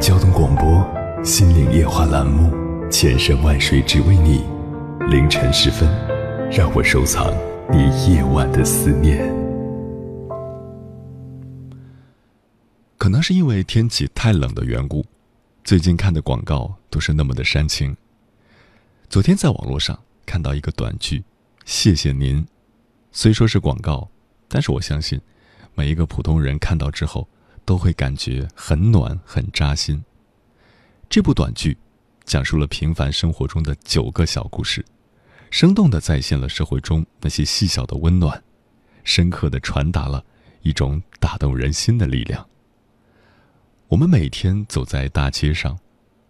交通广播《心灵夜话》栏目，千山万水只为你。凌晨时分，让我收藏你夜晚的思念。可能是因为天气太冷的缘故，最近看的广告都是那么的煽情。昨天在网络上看到一个短剧，谢谢您。虽说是广告，但是我相信，每一个普通人看到之后都会感觉很暖、很扎心。这部短剧讲述了平凡生活中的九个小故事，生动地再现了社会中那些细小的温暖，深刻地传达了一种打动人心的力量。我们每天走在大街上，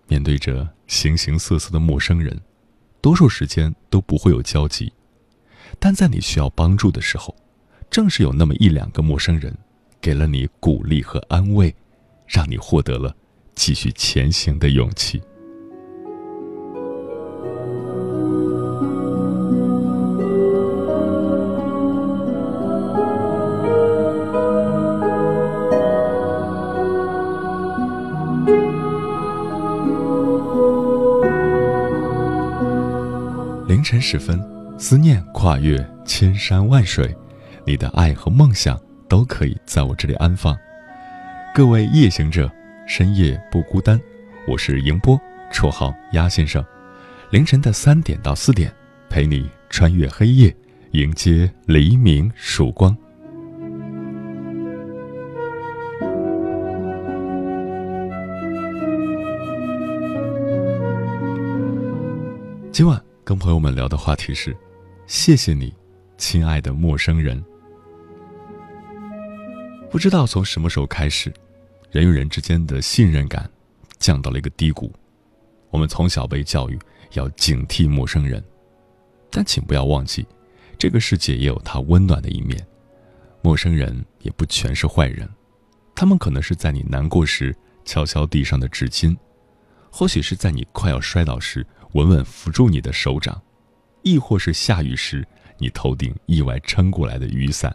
面对着形形色色的陌生人，多数时间都不会有交集。但在你需要帮助的时候，正是有那么一两个陌生人，给了你鼓励和安慰，让你获得了继续前行的勇气。凌晨时分。思念跨越千山万水，你的爱和梦想都可以在我这里安放。各位夜行者，深夜不孤单。我是迎波，绰号鸭先生。凌晨的三点到四点，陪你穿越黑夜，迎接黎明曙光。今晚跟朋友们聊的话题是。谢谢你，亲爱的陌生人。不知道从什么时候开始，人与人之间的信任感降到了一个低谷。我们从小被教育要警惕陌生人，但请不要忘记，这个世界也有它温暖的一面。陌生人也不全是坏人，他们可能是在你难过时敲敲地上的纸巾，或许是在你快要摔倒时稳稳扶住你的手掌。亦或是下雨时，你头顶意外撑过来的雨伞。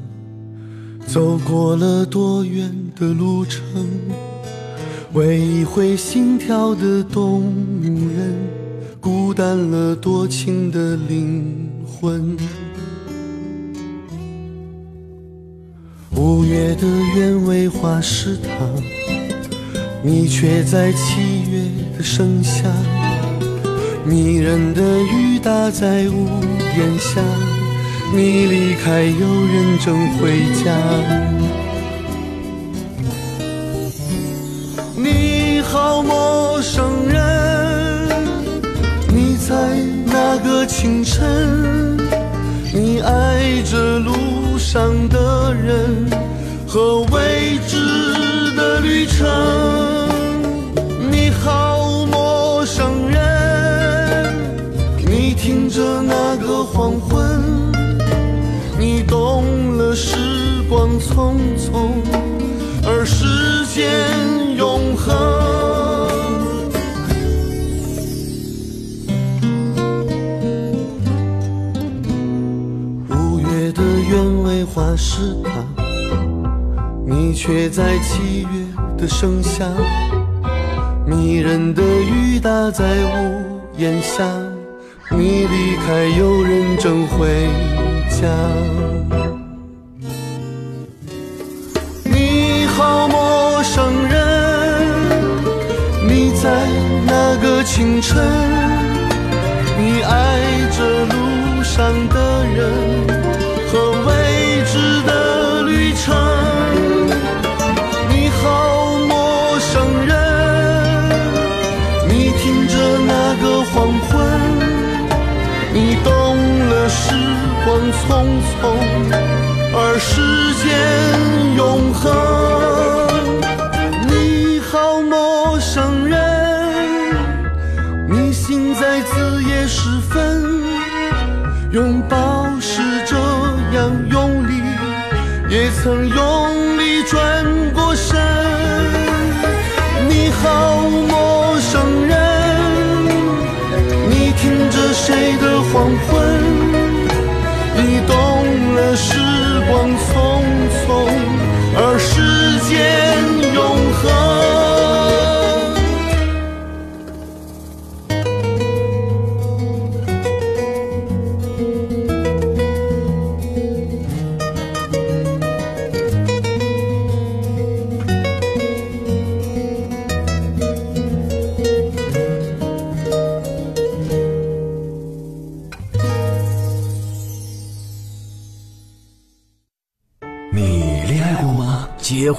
走过了多远的路程？为一回心跳的动人，孤单了多情的灵魂。五月的鸢尾花池塘，你却在七月的盛夏。迷人的雨打在屋檐下，你离开，有人正回家。你好，陌生人，你在那个清晨？你爱着路上的人和未知的旅程。你好，陌生人。你听着那个黄昏，却在七月的盛夏。迷人的雨打在屋檐下。你离开，有人正回家。你好，陌生人，你在哪个清晨，你爱着路上的人而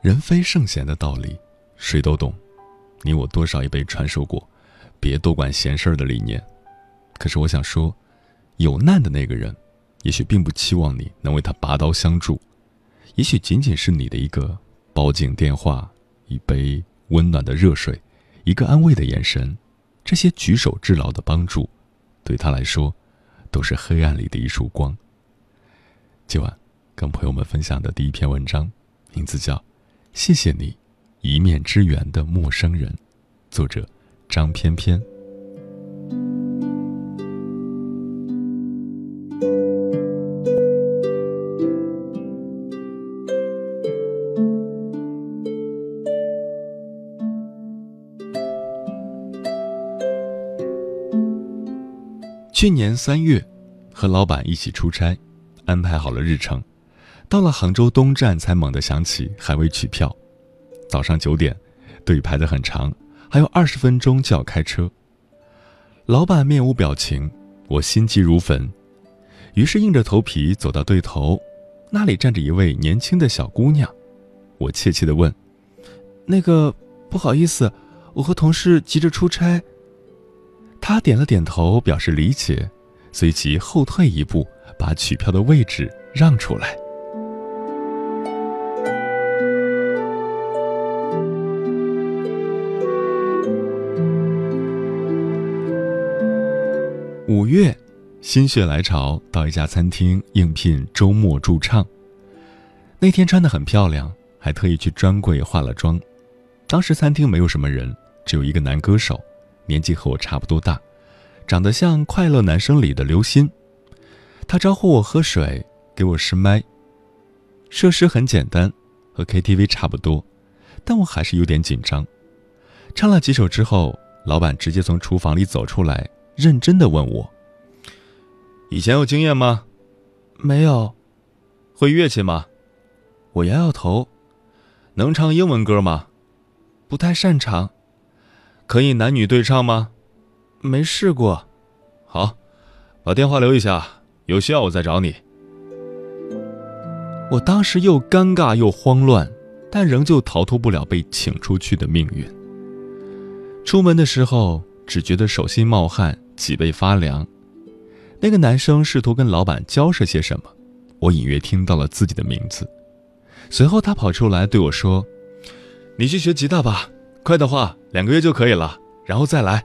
人非圣贤的道理，谁都懂。你我多少也被传授过“别多管闲事儿”的理念。可是我想说，有难的那个人，也许并不期望你能为他拔刀相助，也许仅仅是你的一个报警电话、一杯温暖的热水、一个安慰的眼神，这些举手之劳的帮助，对他来说，都是黑暗里的一束光。今晚跟朋友们分享的第一篇文章，名字叫。谢谢你，一面之缘的陌生人，作者张翩翩。去年三月，和老板一起出差，安排好了日程。到了杭州东站，才猛地想起还未取票。早上九点，队排得很长，还有二十分钟就要开车。老板面无表情，我心急如焚，于是硬着头皮走到对头，那里站着一位年轻的小姑娘。我怯怯地问：“那个，不好意思，我和同事急着出差。”她点了点头，表示理解，随即后退一步，把取票的位置让出来。心血来潮到一家餐厅应聘周末驻唱。那天穿得很漂亮，还特意去专柜化了妆。当时餐厅没有什么人，只有一个男歌手，年纪和我差不多大，长得像《快乐男生》里的刘鑫。他招呼我喝水，给我试麦。设施很简单，和 KTV 差不多，但我还是有点紧张。唱了几首之后，老板直接从厨房里走出来。认真的问我：“以前有经验吗？没有。会乐器吗？我摇摇头。能唱英文歌吗？不太擅长。可以男女对唱吗？没试过。好，把电话留一下，有需要我再找你。我当时又尴尬又慌乱，但仍旧逃脱不了被请出去的命运。出门的时候，只觉得手心冒汗，脊背发凉。那个男生试图跟老板交涉些什么，我隐约听到了自己的名字。随后他跑出来对我说：“你去学吉他吧，快的话两个月就可以了，然后再来。”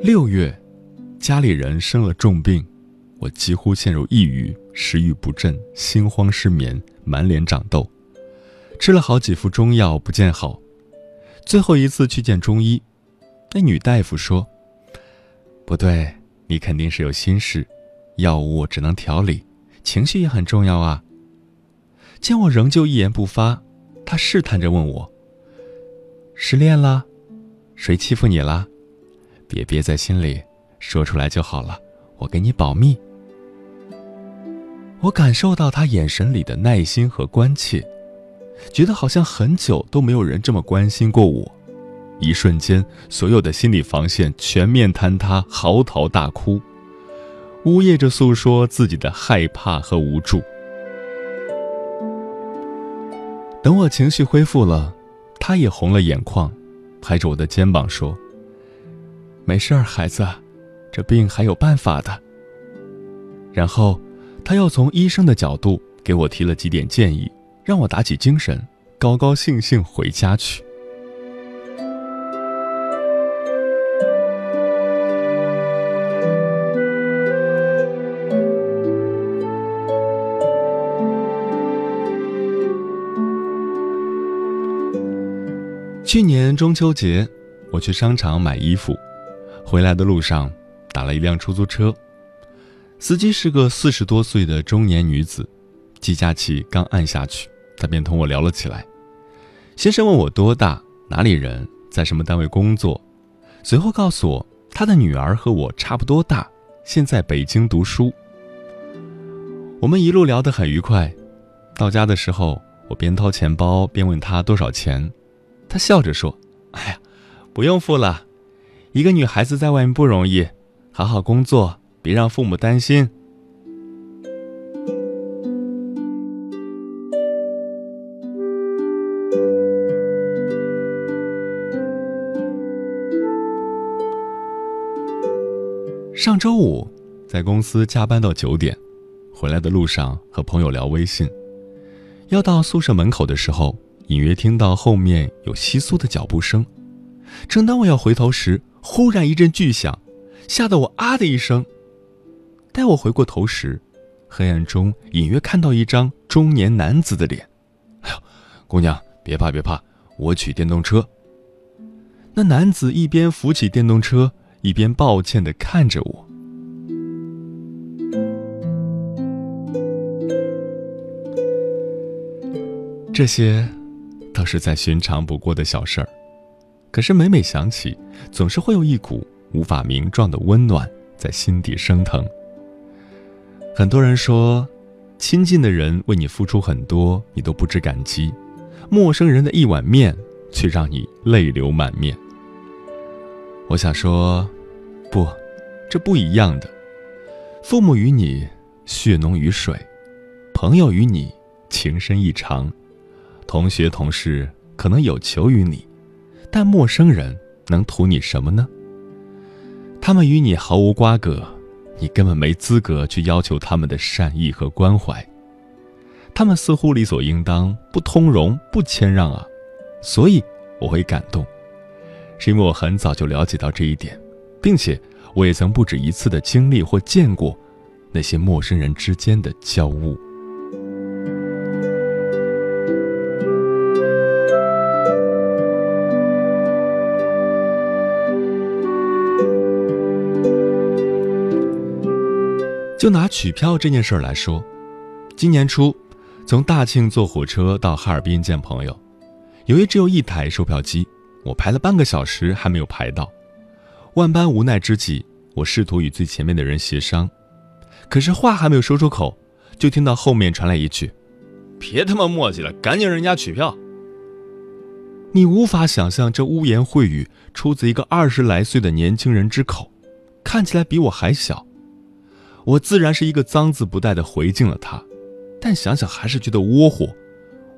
六月，家里人生了重病，我几乎陷入抑郁，食欲不振，心慌失眠，满脸长痘，吃了好几副中药不见好。最后一次去见中医，那女大夫说：“不对，你肯定是有心事，药物只能调理，情绪也很重要啊。”见我仍旧一言不发，她试探着问我：“失恋了？谁欺负你了？”别憋在心里，说出来就好了。我给你保密。我感受到他眼神里的耐心和关切，觉得好像很久都没有人这么关心过我。一瞬间，所有的心理防线全面坍塌，嚎啕大哭，呜咽着诉说自己的害怕和无助。等我情绪恢复了，他也红了眼眶，拍着我的肩膀说。没事儿，孩子，这病还有办法的。然后，他又从医生的角度给我提了几点建议，让我打起精神，高高兴兴回家去。去年中秋节，我去商场买衣服。回来的路上，打了一辆出租车，司机是个四十多岁的中年女子，计价器刚按下去，她便同我聊了起来。先生问我多大，哪里人，在什么单位工作，随后告诉我他的女儿和我差不多大，现在北京读书。我们一路聊得很愉快，到家的时候，我边掏钱包边问他多少钱，他笑着说：“哎呀，不用付了。”一个女孩子在外面不容易，好好工作，别让父母担心。上周五在公司加班到九点，回来的路上和朋友聊微信，要到宿舍门口的时候，隐约听到后面有窸窣的脚步声。正当我要回头时，忽然一阵巨响，吓得我啊的一声。待我回过头时，黑暗中隐约看到一张中年男子的脸。哎呦，姑娘，别怕别怕，我取电动车。那男子一边扶起电动车，一边抱歉的看着我。这些，都是再寻常不过的小事儿。可是每每想起，总是会有一股无法名状的温暖在心底升腾。很多人说，亲近的人为你付出很多，你都不知感激；陌生人的一碗面，却让你泪流满面。我想说，不，这不一样的。父母与你血浓于水，朋友与你情深意长，同学同事可能有求于你。但陌生人能图你什么呢？他们与你毫无瓜葛，你根本没资格去要求他们的善意和关怀。他们似乎理所应当，不通融，不谦让啊！所以我会感动，是因为我很早就了解到这一点，并且我也曾不止一次的经历或见过那些陌生人之间的交恶。就拿取票这件事儿来说，今年初，从大庆坐火车到哈尔滨见朋友，由于只有一台售票机，我排了半个小时还没有排到。万般无奈之际，我试图与最前面的人协商，可是话还没有说出口，就听到后面传来一句：“别他妈磨叽了，赶紧人家取票。”你无法想象这污言秽语出自一个二十来岁的年轻人之口，看起来比我还小。我自然是一个脏字不带的回敬了他，但想想还是觉得窝火。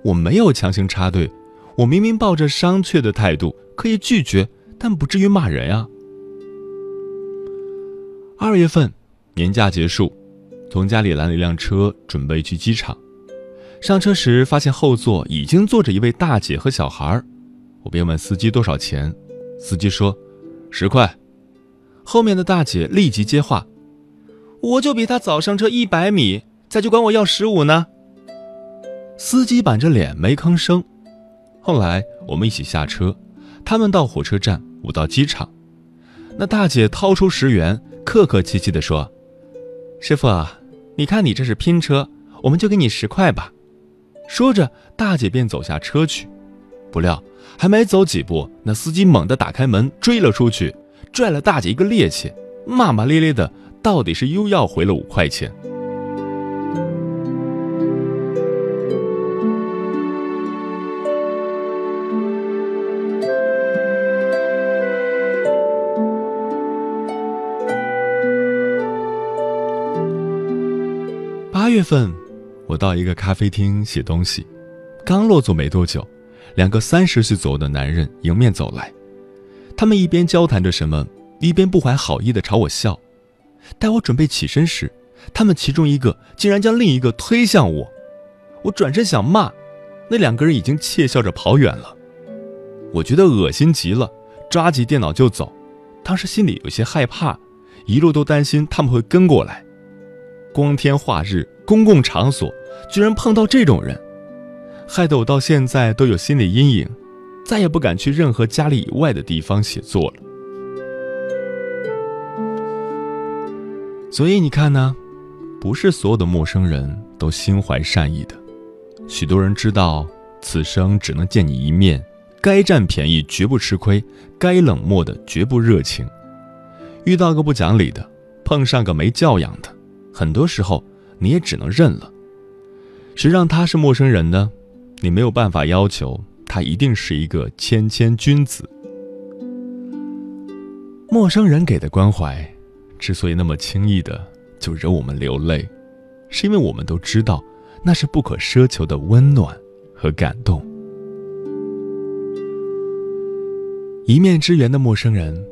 我没有强行插队，我明明抱着商榷的态度，可以拒绝，但不至于骂人啊。二月份，年假结束，从家里拦了一辆车，准备去机场。上车时发现后座已经坐着一位大姐和小孩我便问司机多少钱，司机说十块。后面的大姐立即接话：“我就比他早上车一百米，咋就管我要十五呢？”司机板着脸没吭声。后来我们一起下车，他们到火车站，我到机场。那大姐掏出十元，客客气气地说：“师傅，你看你这是拼车，我们就给你十块吧。”说着，大姐便走下车去。不料还没走几步，那司机猛地打开门追了出去，拽了大姐一个趔趄，骂骂咧咧的，到底是又要回了五块钱。八月份，我到一个咖啡厅写东西，刚落座没多久，两个三十岁左右的男人迎面走来，他们一边交谈着什么，一边不怀好意的朝我笑。待我准备起身时，他们其中一个竟然将另一个推向我，我转身想骂，那两个人已经窃笑着跑远了。我觉得恶心极了，抓起电脑就走，当时心里有些害怕，一路都担心他们会跟过来。光天化日。公共场所居然碰到这种人，害得我到现在都有心理阴影，再也不敢去任何家里以外的地方写作了。所以你看呢，不是所有的陌生人都心怀善意的，许多人知道此生只能见你一面，该占便宜绝不吃亏，该冷漠的绝不热情。遇到个不讲理的，碰上个没教养的，很多时候。你也只能认了。谁让他是陌生人呢？你没有办法要求他一定是一个谦谦君子。陌生人给的关怀，之所以那么轻易的就惹我们流泪，是因为我们都知道那是不可奢求的温暖和感动。一面之缘的陌生人，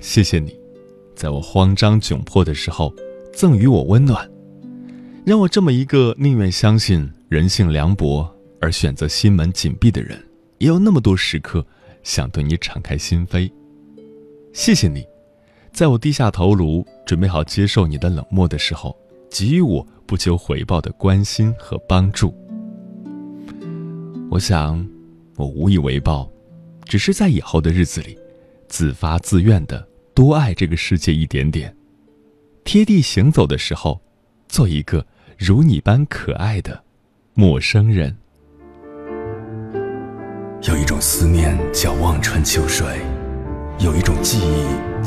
谢谢你，在我慌张窘迫的时候赠予我温暖。让我这么一个宁愿相信人性凉薄而选择心门紧闭的人，也有那么多时刻想对你敞开心扉。谢谢你，在我低下头颅准备好接受你的冷漠的时候，给予我不求回报的关心和帮助。我想，我无以为报，只是在以后的日子里，自发自愿的多爱这个世界一点点，贴地行走的时候，做一个。如你般可爱的陌生人，有一种思念叫望穿秋水，有一种记忆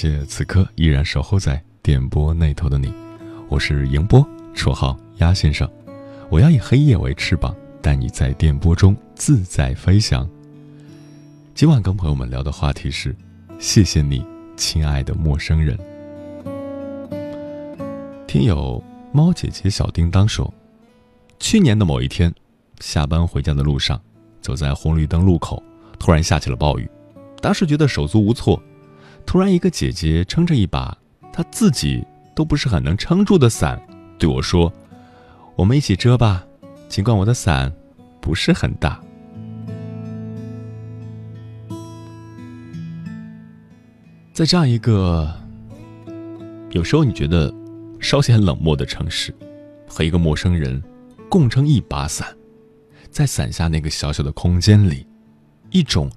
谢此刻依然守候在电波那头的你，我是迎波，绰号鸭先生。我要以黑夜为翅膀，带你在电波中自在飞翔。今晚跟朋友们聊的话题是：谢谢你，亲爱的陌生人。听友猫姐姐小叮当说，去年的某一天，下班回家的路上，走在红绿灯路口，突然下起了暴雨，当时觉得手足无措。突然，一个姐姐撑着一把她自己都不是很能撑住的伞，对我说：“我们一起遮吧，尽管我的伞不是很大。”在这样一个有时候你觉得稍显冷漠的城市，和一个陌生人共撑一把伞，在伞下那个小小的空间里，一种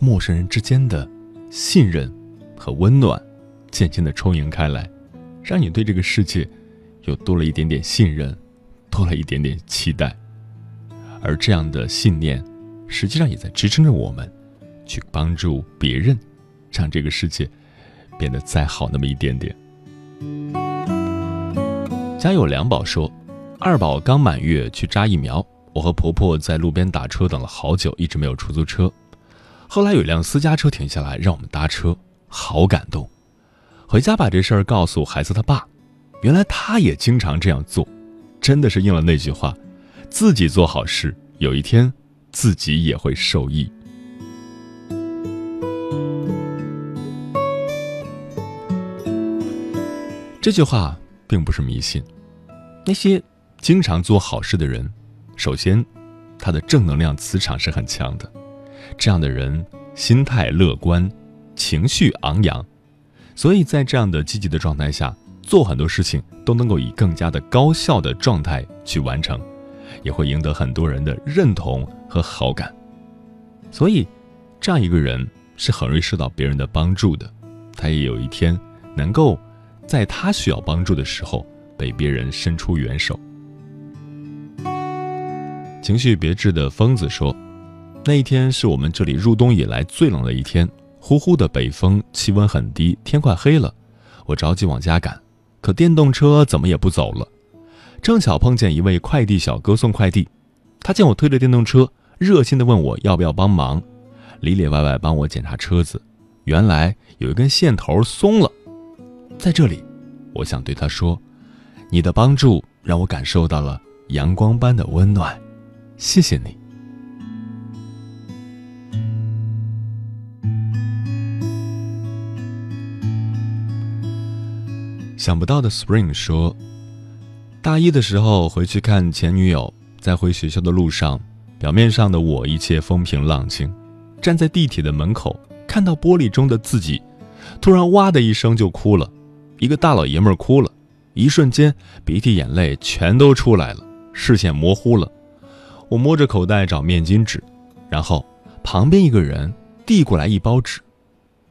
陌生人之间的信任和温暖，渐渐的充盈开来，让你对这个世界又多了一点点信任，多了一点点期待。而这样的信念，实际上也在支撑着我们，去帮助别人，让这个世界变得再好那么一点点。家有两宝说，二宝刚满月去扎疫苗，我和婆婆在路边打车等了好久，一直没有出租车。后来有辆私家车停下来让我们搭车，好感动。回家把这事儿告诉孩子他爸，原来他也经常这样做，真的是应了那句话：自己做好事，有一天自己也会受益。这句话并不是迷信。那些经常做好事的人，首先，他的正能量磁场是很强的。这样的人心态乐观，情绪昂扬，所以在这样的积极的状态下，做很多事情都能够以更加的高效的状态去完成，也会赢得很多人的认同和好感。所以，这样一个人是很容易受到别人的帮助的。他也有一天能够。在他需要帮助的时候，被别人伸出援手。情绪别致的疯子说：“那一天是我们这里入冬以来最冷的一天，呼呼的北风，气温很低，天快黑了。我着急往家赶，可电动车怎么也不走了。正巧碰见一位快递小哥送快递，他见我推着电动车，热心的问我要不要帮忙，里里外外帮我检查车子。原来有一根线头松了。”在这里，我想对他说：“你的帮助让我感受到了阳光般的温暖，谢谢你。”想不到的 Spring 说：“大一的时候回去看前女友，在回学校的路上，表面上的我一切风平浪静，站在地铁的门口，看到玻璃中的自己，突然哇的一声就哭了。”一个大老爷们儿哭了，一瞬间鼻涕眼泪全都出来了，视线模糊了。我摸着口袋找面巾纸，然后旁边一个人递过来一包纸，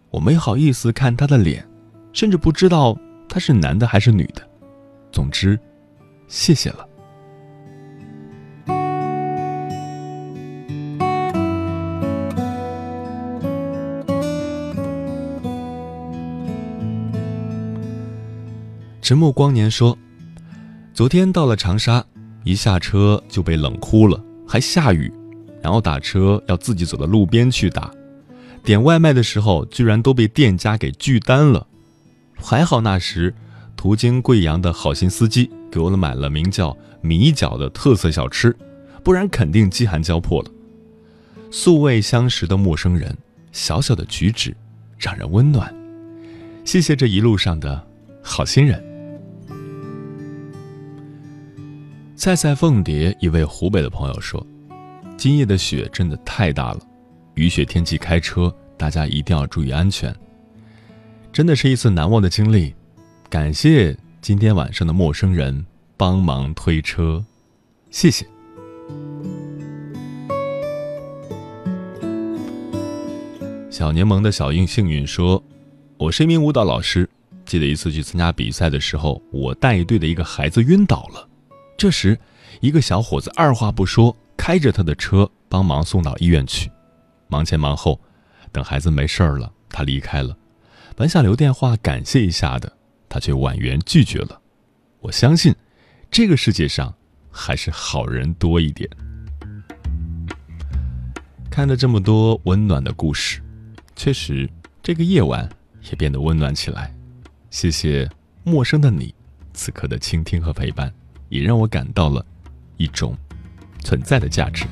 我没好意思看他的脸，甚至不知道他是男的还是女的。总之，谢谢了。沉默光年说：“昨天到了长沙，一下车就被冷哭了，还下雨，然后打车要自己走到路边去打，点外卖的时候居然都被店家给拒单了。还好那时途经贵阳的好心司机给我们买了名叫米饺的特色小吃，不然肯定饥寒交迫了。素未相识的陌生人，小小的举止让人温暖。谢谢这一路上的好心人。”赛赛凤蝶一位湖北的朋友说：“今夜的雪真的太大了，雨雪天气开车大家一定要注意安全。真的是一次难忘的经历，感谢今天晚上的陌生人帮忙推车，谢谢。”小柠檬的小英幸运说：“我是一名舞蹈老师，记得一次去参加比赛的时候，我带队的一个孩子晕倒了。”这时，一个小伙子二话不说，开着他的车帮忙送到医院去。忙前忙后，等孩子没事了，他离开了。本想留电话感谢一下的，他却婉言拒绝了。我相信，这个世界上还是好人多一点。看了这么多温暖的故事，确实，这个夜晚也变得温暖起来。谢谢陌生的你，此刻的倾听和陪伴。也让我感到了一种存在的价值。